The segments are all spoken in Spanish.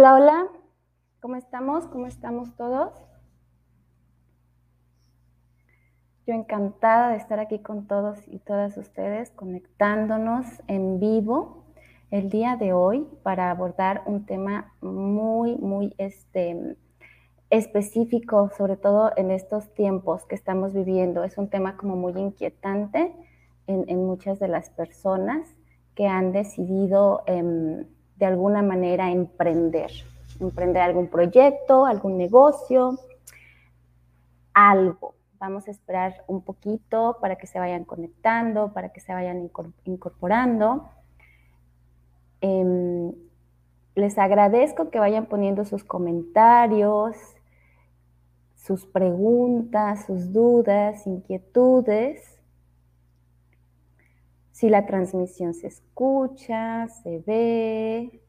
Hola, hola, ¿cómo estamos? ¿Cómo estamos todos? Yo encantada de estar aquí con todos y todas ustedes, conectándonos en vivo el día de hoy para abordar un tema muy, muy este, específico, sobre todo en estos tiempos que estamos viviendo. Es un tema como muy inquietante en, muchas de las personas que han decidido... Em, de alguna manera emprender, emprender algún proyecto, algún negocio, algo. Vamos a esperar un poquito para que se vayan conectando, para que se vayan incorporando. Em, les agradezco que vayan poniendo sus comentarios, sus preguntas, sus dudas, inquietudes si la transmisión se escucha, se ve.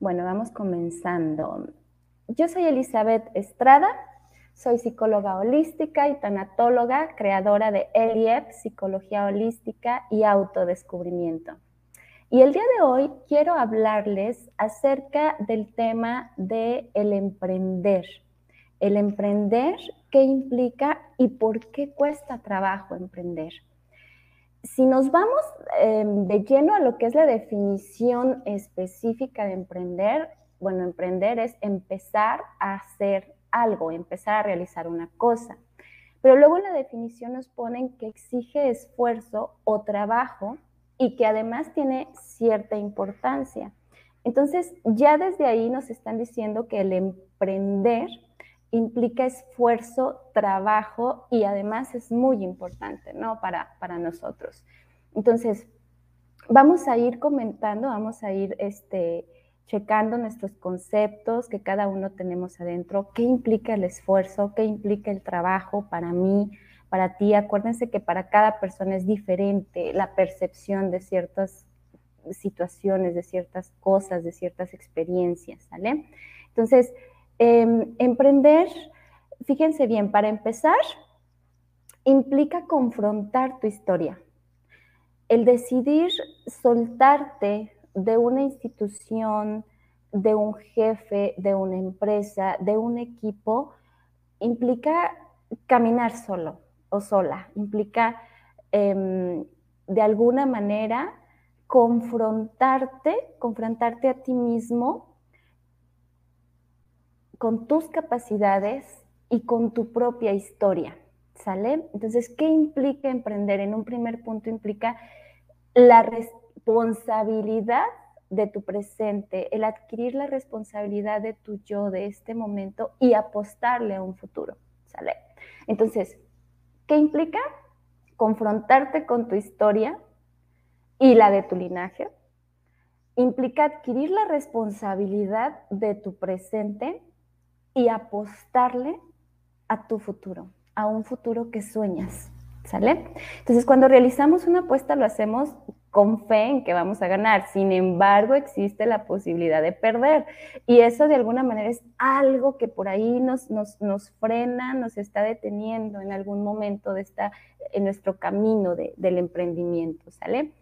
Bueno, vamos comenzando. Yo soy Elizabeth Estrada, soy psicóloga holística y tanatóloga, creadora de ELIEP, Psicología Holística y Autodescubrimiento. Y el día de hoy quiero hablarles acerca del tema de el emprender. El emprender qué implica y por qué cuesta trabajo emprender. Si nos vamos em, de lleno a lo que es la definición específica de emprender, bueno, emprender es empezar a hacer algo, empezar a realizar una cosa. Pero luego la definición nos ponen que exige esfuerzo o trabajo y que además tiene cierta importancia. Entonces, ya desde ahí nos están diciendo que el emprender implica esfuerzo, trabajo y además es muy importante, ¿no? Para, para nosotros. Entonces, vamos a ir comentando, vamos a ir este, checando nuestros conceptos que cada uno tenemos adentro, qué implica el esfuerzo, qué implica el trabajo para mí, para ti. Acuérdense que para cada persona es diferente la percepción de ciertas situaciones, de ciertas cosas, de ciertas experiencias, ¿sale? Entonces, Em, emprender, fíjense bien, para empezar, implica confrontar tu historia. El decidir soltarte de una institución, de un jefe, de una empresa, de un equipo, implica caminar solo o sola, implica em, de alguna manera confrontarte, confrontarte a ti mismo con tus capacidades y con tu propia historia, ¿sale? Entonces, ¿qué implica emprender? En un primer punto implica la responsabilidad de tu presente, el adquirir la responsabilidad de tu yo de este momento y apostarle a un futuro, ¿sale? Entonces, ¿qué implica? Confrontarte con tu historia y la de tu linaje. Implica adquirir la responsabilidad de tu presente y apostarle a tu futuro, a un futuro que sueñas, ¿sale? Entonces, cuando realizamos una apuesta lo hacemos con fe en que vamos a ganar. Sin embargo, existe la posibilidad de perder. Y eso de alguna manera es algo que por ahí nos, nos, nos frena, nos está deteniendo en algún momento de esta, en nuestro camino del emprendimiento, ¿sale?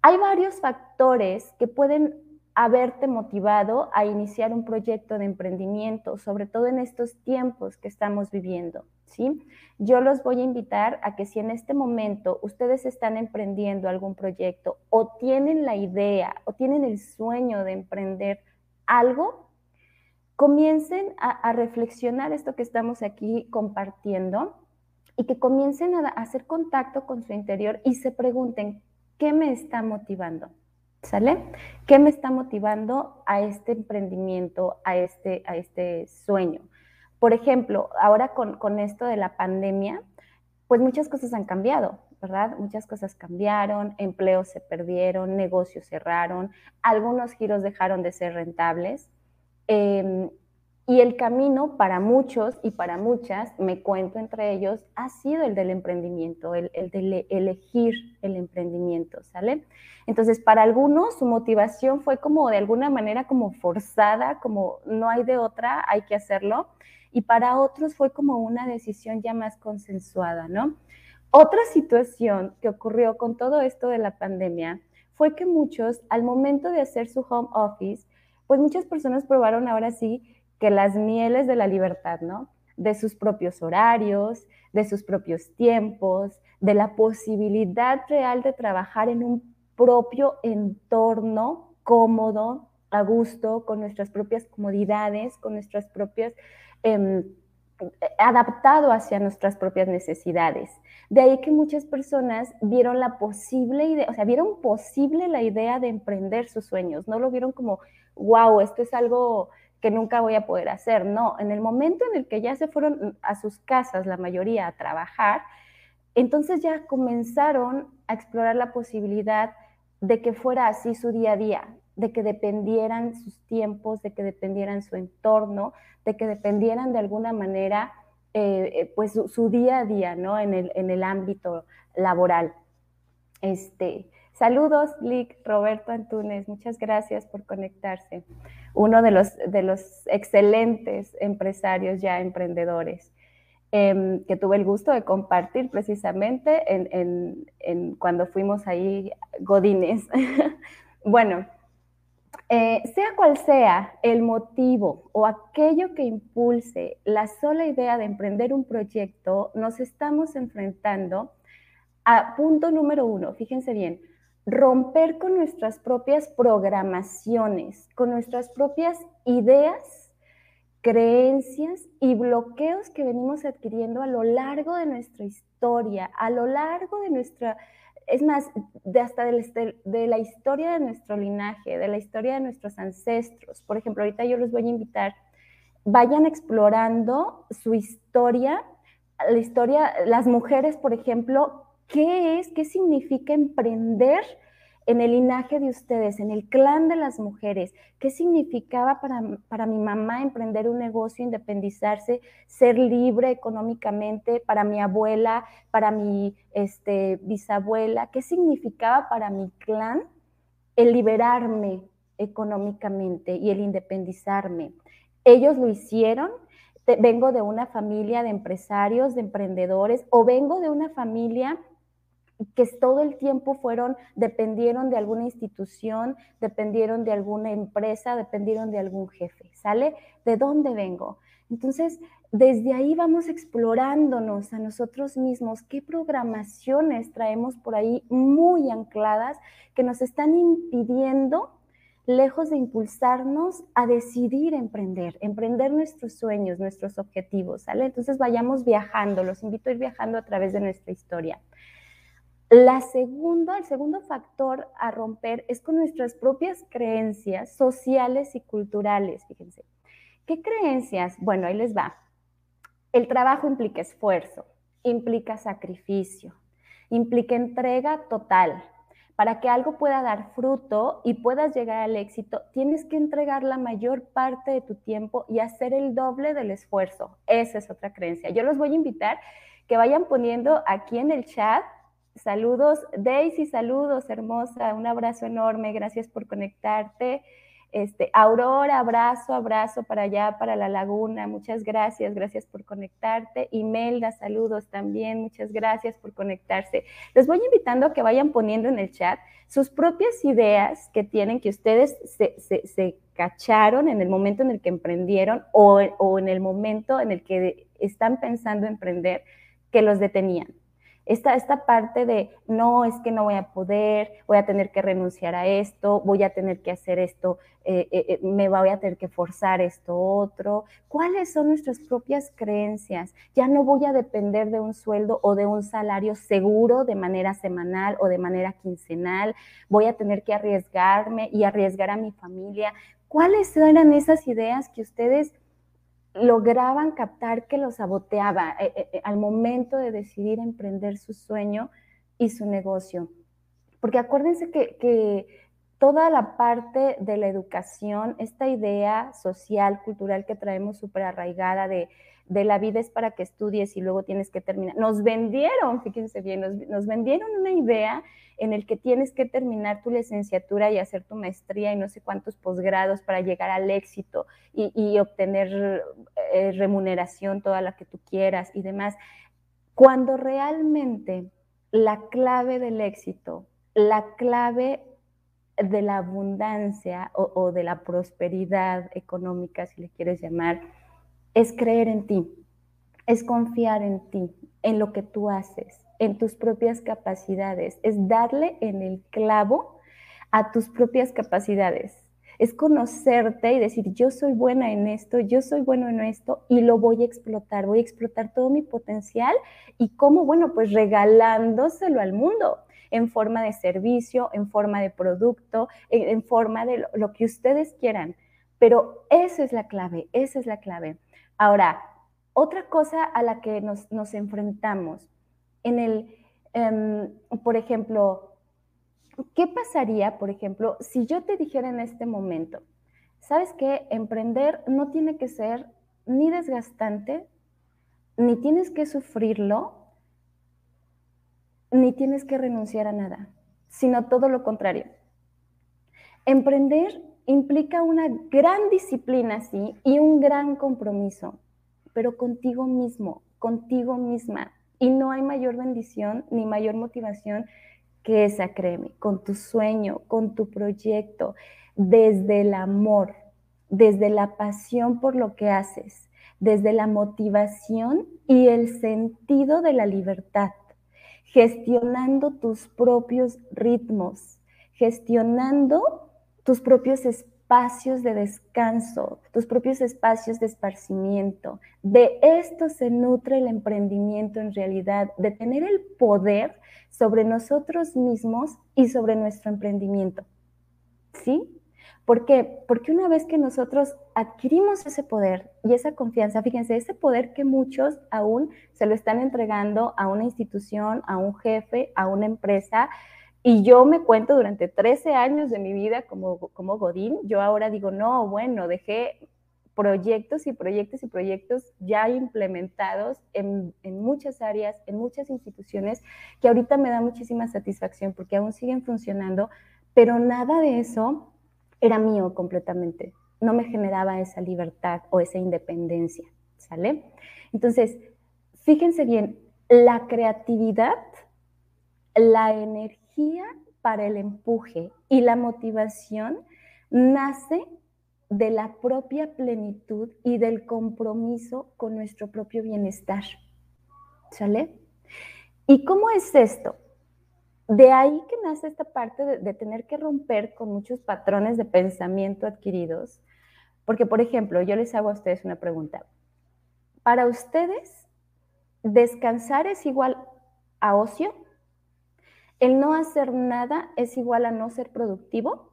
Hay varios factores que pueden haberte motivado a iniciar un proyecto de emprendimiento, sobre todo en estos tiempos que estamos viviendo, ¿sí? Yo los voy a invitar a que si en este momento ustedes están emprendiendo algún proyecto o tienen la idea o tienen el sueño de emprender algo, comiencen a, reflexionar esto que estamos aquí compartiendo y que comiencen a hacer contacto con su interior y se pregunten, ¿qué me está motivando? ¿Sale? ¿Qué me está motivando a este emprendimiento, a este, a este sueño? Por ejemplo, ahora con, esto de la pandemia, pues muchas cosas han cambiado, ¿verdad? Muchas cosas cambiaron, empleos se perdieron, negocios cerraron, algunos giros dejaron de ser rentables. Em, y el camino para muchos y para muchas, me cuento entre ellos, ha sido el del emprendimiento, el, de elegir el emprendimiento, ¿sale? Entonces, para algunos su motivación fue como de alguna manera como forzada, como no hay de otra, hay que hacerlo. Y para otros fue como una decisión ya más consensuada, ¿no? Otra situación que ocurrió con todo esto de la pandemia fue que muchos, al momento de hacer su home office, pues muchas personas probaron ahora sí que las mieles de la libertad, ¿no? De sus propios horarios, de sus propios tiempos, de la posibilidad real de trabajar en un propio entorno cómodo, a gusto, con nuestras propias comodidades, con nuestras propias, em, adaptado hacia nuestras propias necesidades. De ahí que muchas personas vieron la posible idea, o sea, vieron posible la idea de emprender sus sueños, no lo vieron como, wow, esto es algo que nunca voy a poder hacer. No, en el momento en el que ya se fueron a sus casas, la mayoría, a trabajar, entonces ya comenzaron a explorar la posibilidad de que fuera así su día a día, de que dependieran sus tiempos, de que dependieran su entorno, de que dependieran de alguna manera eh, eh, pues su, día a día, ¿no? En el, en el ámbito laboral. Este, saludos, Lick, Roberto Antunes, muchas gracias por conectarse. Uno de los, de los excelentes empresarios ya emprendedores. Em, que tuve el gusto de compartir precisamente en, en cuando fuimos ahí Godines. bueno, eh, sea cual sea el motivo o aquello que impulse la sola idea de emprender un proyecto, nos estamos enfrentando a punto número uno, fíjense bien, romper con nuestras propias programaciones, con nuestras propias ideas, creencias y bloqueos que venimos adquiriendo a lo largo de nuestra historia, a lo largo de nuestra es más, hasta de, la historia de nuestro linaje, de la historia de nuestros ancestros. Por ejemplo, ahorita yo les voy a invitar, vayan explorando su historia, la historia, las mujeres, por ejemplo, qué es, qué significa emprender en el linaje de ustedes, en el clan de las mujeres, qué significaba para, para, mi mamá emprender un negocio, independizarse, ser libre económicamente, para mi abuela, para mi este, bisabuela, qué significaba para mi clan el liberarme económicamente y el independizarme. Ellos lo hicieron, vengo de una familia de empresarios, de emprendedores, o vengo de una familia que todo el tiempo fueron, dependieron de alguna institución, dependieron de alguna empresa, dependieron de algún jefe, ¿sale? ¿De dónde vengo? Entonces, desde ahí vamos explorándonos a nosotros mismos, qué programaciones traemos por ahí muy ancladas que nos están impidiendo, lejos de impulsarnos a decidir emprender, emprender nuestros sueños, nuestros objetivos, ¿sale? Entonces vayamos viajando, los invito a ir viajando a través de nuestra historia. La segunda, el segundo factor a romper es con nuestras propias creencias sociales y culturales, fíjense. ¿Qué creencias? Bueno, ahí les va. El trabajo implica esfuerzo, implica sacrificio, implica entrega total. Para que algo pueda dar fruto y puedas llegar al éxito, tienes que entregar la mayor parte de tu tiempo y hacer el doble del esfuerzo. Esa es otra creencia. Yo los voy a invitar que vayan poniendo aquí en el chat Saludos, Daisy, saludos, hermosa, un abrazo enorme, gracias por conectarte. Este, Aurora, abrazo, abrazo para allá, para la laguna, muchas gracias, gracias por conectarte. Imelda, saludos también, muchas gracias por conectarse. Les voy invitando a que vayan poniendo en el chat sus propias ideas que tienen, que ustedes se, cacharon en el momento en el que emprendieron o, o en el momento en el que están pensando emprender, que los detenían esta, esta parte de, no, es que no voy a poder, voy a tener que renunciar a esto, voy a tener que hacer esto, eh, eh, eh, me voy a tener que forzar esto otro. ¿Cuáles son nuestras propias creencias? Ya no voy a depender de un sueldo o de un salario seguro de manera semanal o de manera quincenal, voy a tener que arriesgarme y arriesgar a mi familia. ¿Cuáles eran esas ideas que ustedes lograban captar que lo saboteaba eh, eh, eh, al momento de decidir emprender su sueño y su negocio. Porque acuérdense que, que, toda la parte de la educación, esta idea social, cultural que traemos súper arraigada de de la vida es para que estudies y luego tienes que terminar. Nos vendieron, fíjense bien, nos, vendieron una idea en el que tienes que terminar tu licenciatura y hacer tu maestría y no sé cuántos posgrados para llegar al éxito y, obtener eh, remuneración toda la que tú quieras y demás. Cuando realmente la clave del éxito, la clave de la abundancia o, de la prosperidad económica, si le quieres llamar, es creer en ti, es confiar en ti, en lo que tú haces, en tus propias capacidades, es darle en el clavo a tus propias capacidades, es conocerte y decir, yo soy buena en esto, yo soy bueno en esto y lo voy a explotar, voy a explotar todo mi potencial y cómo, bueno, pues regalándoselo al mundo en forma de servicio, en forma de producto, en, forma de lo, que ustedes quieran. Pero esa es la clave, esa es la clave. Ahora, otra cosa a la que nos, enfrentamos, en el, em, por ejemplo, ¿qué pasaría, por ejemplo, si yo te dijera en este momento, sabes que emprender no tiene que ser ni desgastante, ni tienes que sufrirlo, ni tienes que renunciar a nada, sino todo lo contrario. Emprender implica una gran disciplina, sí, y un gran compromiso, pero contigo mismo, contigo misma. Y no hay mayor bendición ni mayor motivación que esa, créeme, con tu sueño, con tu proyecto, desde el amor, desde la pasión por lo que haces, desde la motivación y el sentido de la libertad gestionando tus propios ritmos, gestionando tus propios espacios de descanso, tus propios espacios de esparcimiento. De esto se nutre el emprendimiento en realidad, de tener el poder sobre nosotros mismos y sobre nuestro emprendimiento. ¿Sí? ¿Por qué? Porque una vez que nosotros adquirimos ese poder y esa confianza, fíjense, ese poder que muchos aún se lo están entregando a una institución, a un jefe, a una empresa, y yo me cuento durante 13 años de mi vida como, como Godín, yo ahora digo, no, bueno, dejé proyectos y proyectos y proyectos ya implementados en, en, muchas áreas, en muchas instituciones, que ahorita me da muchísima satisfacción porque aún siguen funcionando, pero nada de eso era mío completamente. No me generaba esa libertad o esa independencia, ¿sale? Entonces, fíjense bien, la creatividad, la para el empuje y la motivación nace de la propia plenitud y del compromiso con nuestro propio bienestar. ¿Sale? ¿Y cómo es esto? de ahí que nace esta parte de, tener que romper con muchos patrones de pensamiento adquiridos, porque, por ejemplo, yo les hago a ustedes una pregunta. Para ustedes, ¿descansar es igual a ocio? ¿El no hacer nada es igual a no ser productivo?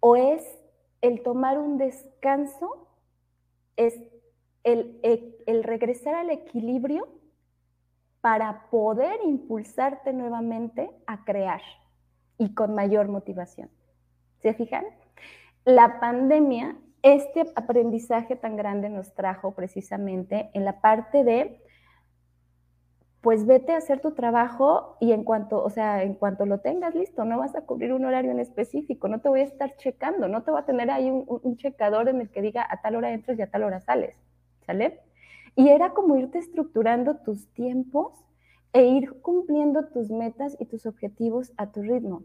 ¿O es el tomar un descanso, es el, el regresar al equilibrio para poder impulsarte nuevamente a crear y con mayor motivación. ¿Se fijan? La pandemia, este aprendizaje tan grande nos trajo precisamente en la parte de, pues vete a hacer tu trabajo y en cuanto, o sea, en cuanto lo tengas listo, no vas a cubrir un horario en específico, no te voy a estar checando, no te va a tener ahí un, un checador en el que diga a tal hora entras y a tal hora sales, ¿sale? Y era como irte estructurando tus tiempos e ir cumpliendo tus metas y tus objetivos a tu ritmo.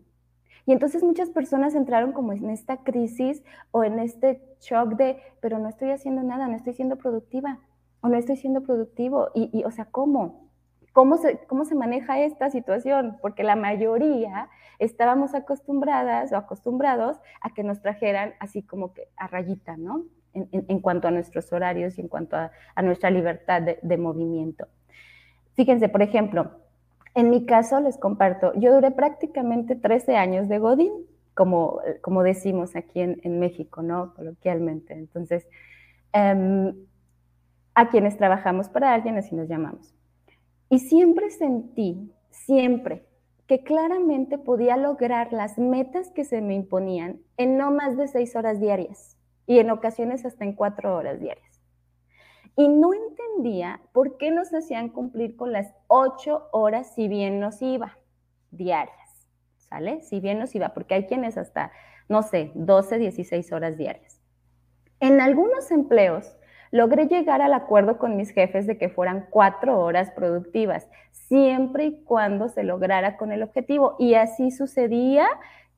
Y entonces muchas personas entraron como en esta crisis o en este shock de, pero no estoy haciendo nada, no estoy siendo productiva o no estoy siendo productivo. Y, o sea, ¿cómo? ¿Cómo se, ¿Cómo se maneja esta situación? Porque la mayoría estábamos acostumbradas o acostumbrados a que nos trajeran así como que a rayita, ¿no? En, cuanto a nuestros horarios y en cuanto a, nuestra libertad de, movimiento. Fíjense, por ejemplo, en mi caso les comparto, yo duré prácticamente 13 años de Godín, como, como decimos aquí en, México, ¿no? Coloquialmente. Entonces, em, a quienes trabajamos para alguien, así nos llamamos. Y siempre sentí, siempre, que claramente podía lograr las metas que se me imponían en no más de seis horas diarias y en ocasiones hasta en cuatro horas diarias. Y no entendía por qué nos hacían cumplir con las ocho horas si bien nos iba, diarias, ¿sale? Si bien nos iba, porque hay quienes hasta, no sé, 12, 16 horas diarias. En algunos empleos, Logré llegar al acuerdo con mis jefes de que fueran cuatro horas productivas, siempre y cuando se lograra con el objetivo. Y así sucedía,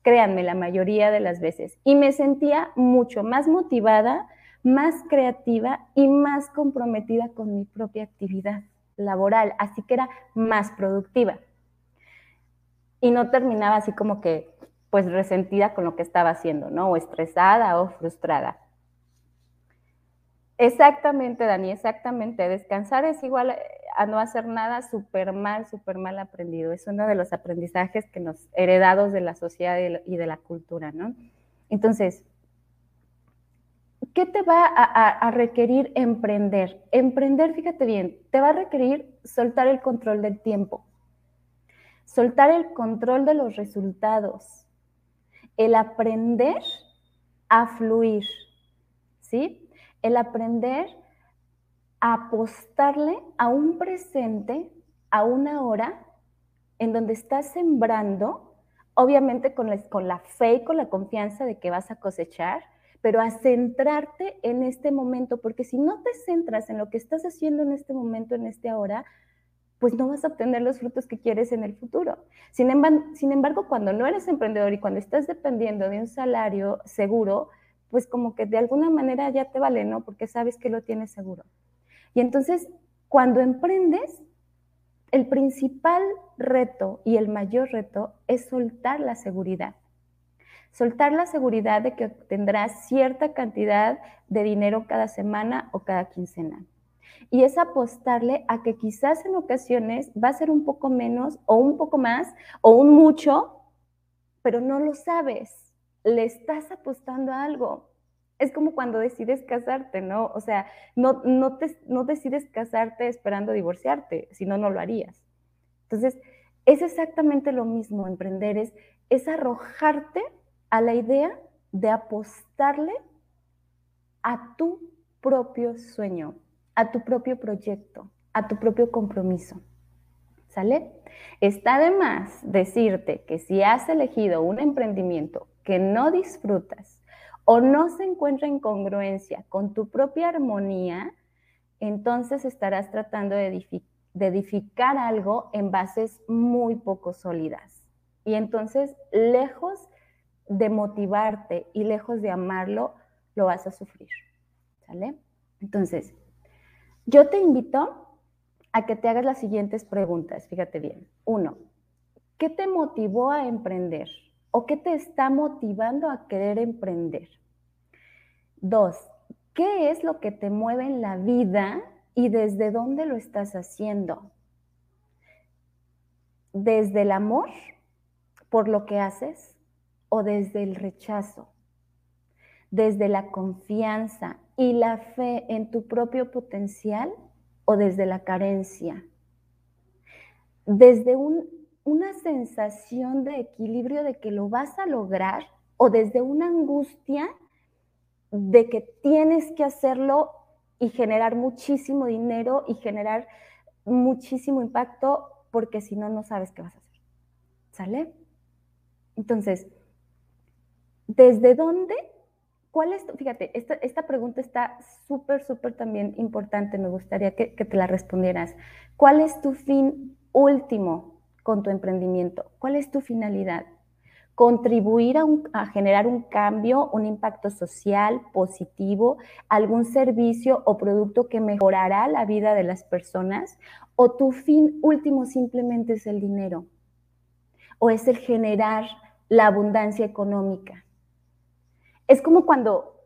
créanme, la mayoría de las veces. Y me sentía mucho más motivada, más creativa y más comprometida con mi propia actividad laboral. Así que era más productiva. Y no terminaba así como que pues resentida con lo que estaba haciendo, ¿no? O estresada o frustrada. Exactamente, Dani, exactamente. Descansar es igual a no hacer nada súper mal, súper mal aprendido. Es uno de los aprendizajes que nos heredados de la sociedad y de la cultura, ¿no? Entonces, ¿qué te va a, a, requerir emprender? Emprender, fíjate bien, te va a requerir soltar el control del tiempo, soltar el control de los resultados, el aprender a fluir, ¿sí? El aprender a apostarle a un presente, a una hora, en donde estás sembrando, obviamente con la, con la fe y con la confianza de que vas a cosechar, pero a centrarte en este momento, porque si no te centras en lo que estás haciendo en este momento, en este ahora, pues no vas a obtener los frutos que quieres en el futuro. Sin embargo, cuando no eres emprendedor y cuando estás dependiendo de un salario seguro, pues como que de alguna manera ya te vale, ¿no? Porque sabes que lo tienes seguro. Y entonces, cuando emprendes, el principal reto y el mayor reto es soltar la seguridad. Soltar la seguridad de que obtendrás cierta cantidad de dinero cada semana o cada quincena y es apostarle a que quizás en ocasiones va a ser un poco menos o un poco más o un mucho, pero no lo sabes. Le estás apostando a algo. Es como cuando decides casarte, ¿no? O sea, no, no, te, no decides casarte esperando divorciarte, si no, no lo harías. Entonces, es exactamente lo mismo, emprender es, es arrojarte a la idea de apostarle a tu propio sueño, a tu propio proyecto, a tu propio compromiso. ¿Sale? Está de más decirte que si has elegido un emprendimiento que no disfrutas o no se encuentra en congruencia con tu propia armonía, entonces estarás tratando de, edificar algo en bases muy poco sólidas. Y entonces, lejos de motivarte y lejos de amarlo, lo vas a sufrir. ¿Sale? Entonces, yo te invito a que te hagas las siguientes preguntas, fíjate bien. Uno, ¿qué te motivó a emprender? ¿O qué te está motivando a querer emprender? Dos, ¿qué es lo que te mueve en la vida y desde dónde lo estás haciendo? ¿Desde el amor por lo que haces o desde el rechazo? ¿Desde la confianza y la fe en tu propio potencial o desde la carencia. Desde una sensación de equilibrio de que lo vas a lograr o desde una angustia de que tienes que hacerlo y generar muchísimo dinero y generar muchísimo impacto porque si no, no sabes qué vas a hacer. ¿Sale? Entonces, ¿desde dónde ¿Cuál es, fíjate, esta, pregunta está súper, súper también importante, me gustaría que, te la respondieras. ¿Cuál es tu fin último con tu emprendimiento? ¿Cuál es tu finalidad? Contribuir a, generar un cambio, un impacto social positivo, algún servicio o producto que mejorará la vida de las personas, o tu fin último simplemente es el dinero, o es el generar la abundancia económica. Es como cuando,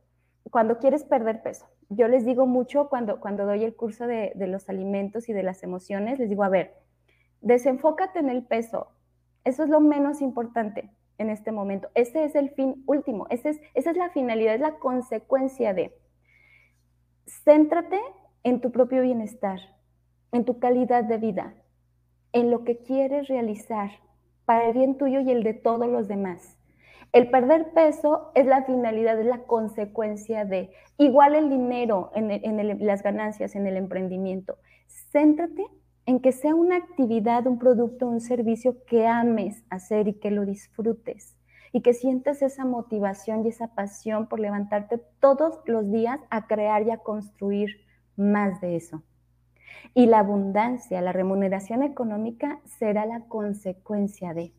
cuando quieres perder peso. Yo les digo mucho cuando, cuando doy el curso de, los alimentos y de las emociones, les digo, a ver, desenfócate en el peso. Eso es lo menos importante en este momento. Ese es el fin último, ese es, esa es la finalidad, es la consecuencia de. Céntrate en tu propio bienestar, en tu calidad de vida, en lo que quieres realizar para el bien tuyo y el de todos los demás. El perder peso es la finalidad, es la consecuencia de igual el dinero en, las ganancias, en el emprendimiento. Céntrate en que sea una actividad, un producto, un servicio que ames hacer y que lo disfrutes, y que sientes esa motivación y esa pasión por levantarte todos los días a crear y a construir más de eso. Y la abundancia, la remuneración económica será la consecuencia de.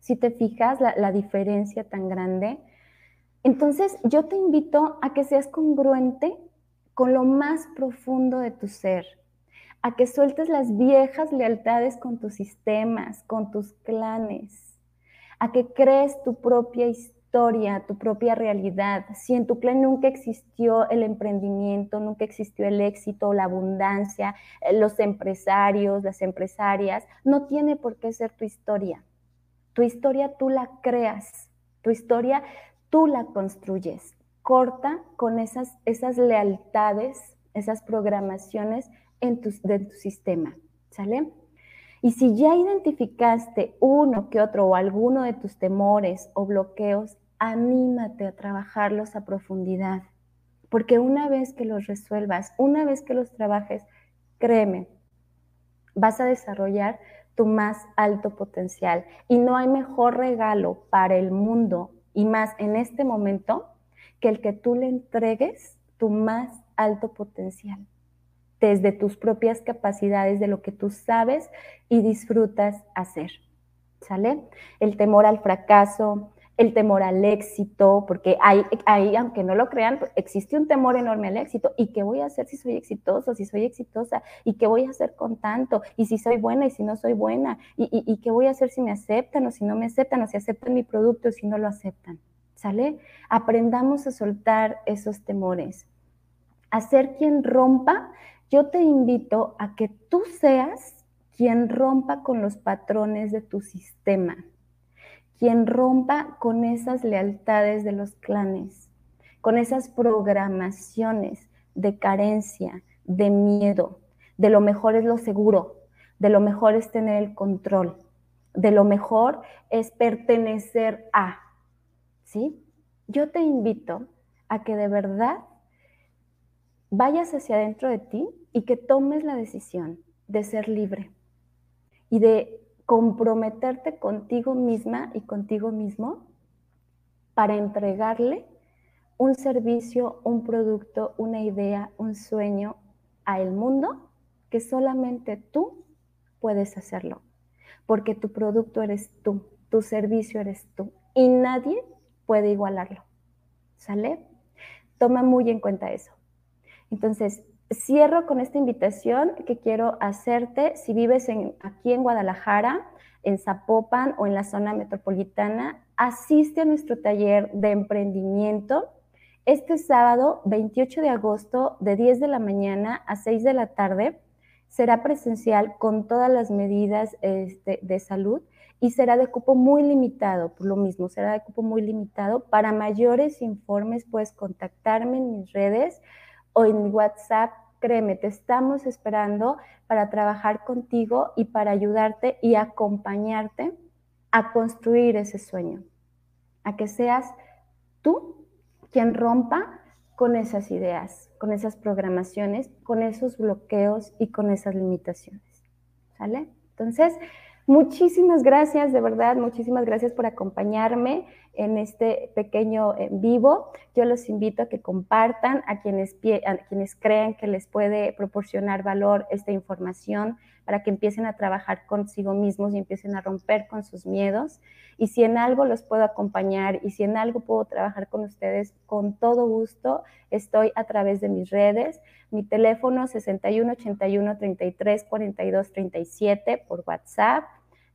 Si te fijas la, la diferencia tan grande, entonces yo te invito a que seas congruente con lo más profundo de tu ser, a que sueltes las viejas lealtades con tus sistemas, con tus clanes, a que crees tu propia historia, tu propia realidad. Si en tu clan nunca existió el emprendimiento, nunca existió el éxito, la abundancia, eh, los empresarios, las empresarias, no tiene por qué ser tu historia. Tu historia tú la creas, tu historia tú la construyes. Corta con esas, esas lealtades, esas programaciones en tu, de tu sistema, ¿sale? Y si ya identificaste uno que otro o alguno de tus temores o bloqueos, anímate a trabajarlos a profundidad, porque una vez que los resuelvas, una vez que los trabajes, créeme, vas a desarrollar tu más alto potencial. Y no hay mejor regalo para el mundo y más en este momento que el que tú le entregues tu más alto potencial desde tus propias capacidades, de lo que tú sabes y disfrutas hacer. ¿Sale? El temor al fracaso, el temor al éxito, porque hay, aunque no lo crean, pues, existe un temor enorme al éxito. ¿Y qué voy a hacer si soy exitoso, si soy exitosa? ¿Y qué voy a hacer con tanto? ¿Y si soy buena y si no soy buena? ¿Y, y qué voy a hacer si me aceptan o si no me aceptan? ¿O si aceptan mi producto o si no lo aceptan? ¿Sale? Aprendamos a soltar esos temores. A ser quien rompa yo te invito a que tú seas quien rompa con los patrones de tu sistema, quien rompa con esas lealtades de los clanes, con esas programaciones de carencia, de miedo, de lo mejor es lo seguro, de lo mejor es tener el control, de lo mejor es pertenecer a, ¿sí? Yo te invito a que de verdad vayas hacia adentro de ti y que tomes la decisión de ser libre y de comprometerte contigo misma y contigo mismo para entregarle un servicio, un producto, una idea, un sueño a el mundo que solamente tú puedes hacerlo. Porque tu producto eres tú, tu servicio eres tú y nadie puede igualarlo. ¿Sale? Toma muy en cuenta eso. Entonces, cierro con esta invitación que quiero hacerte. Si vives aquí en Guadalajara, en Zapopan o en la zona metropolitana, asiste a nuestro taller de emprendimiento este sábado 28 de agosto de 10 de la mañana a 6 de la tarde. Será presencial con todas las medidas este, de salud y será de cupo muy limitado, por lo mismo, será de cupo muy limitado. Para mayores informes puedes contactarme en mis redes o en WhatsApp, créeme, te estamos esperando para trabajar contigo y para ayudarte y acompañarte a construir ese sueño, a que seas tú quien rompa con esas ideas, con esas programaciones, con esos bloqueos y con esas limitaciones. ¿Sale? Entonces, Muchísimas gracias, de verdad, muchísimas gracias por acompañarme en este pequeño en vivo. Yo los invito a que compartan a quienes, a quienes crean que les puede proporcionar valor esta información para que empiecen a trabajar consigo mismos y empiecen a romper con sus miedos. Y si en algo los puedo acompañar y si en algo puedo trabajar con ustedes, con todo gusto, estoy a través de mis redes. Mi teléfono 61 81 33 42 37 por WhatsApp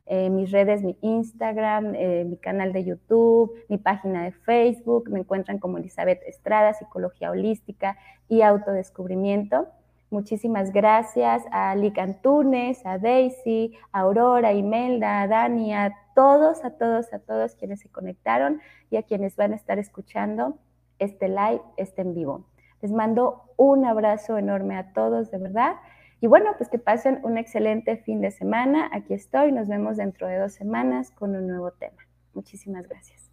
eh, mis redes, mi Instagram, eh, mi canal de YouTube, mi página de Facebook. Me encuentran como Elizabeth Estrada, Psicología Holística y Autodescubrimiento. Muchísimas gracias a Lick Antunes, a Daisy, a Aurora, a Imelda, a Dani, a todos, a todos, a todos quienes se conectaron y a quienes van a estar escuchando este live, este en vivo. Les mando un abrazo enorme a todos, de verdad. Y bueno, pues que pasen un excelente fin de semana. Aquí estoy. Nos vemos dentro de dos semanas con un nuevo tema. Muchísimas gracias.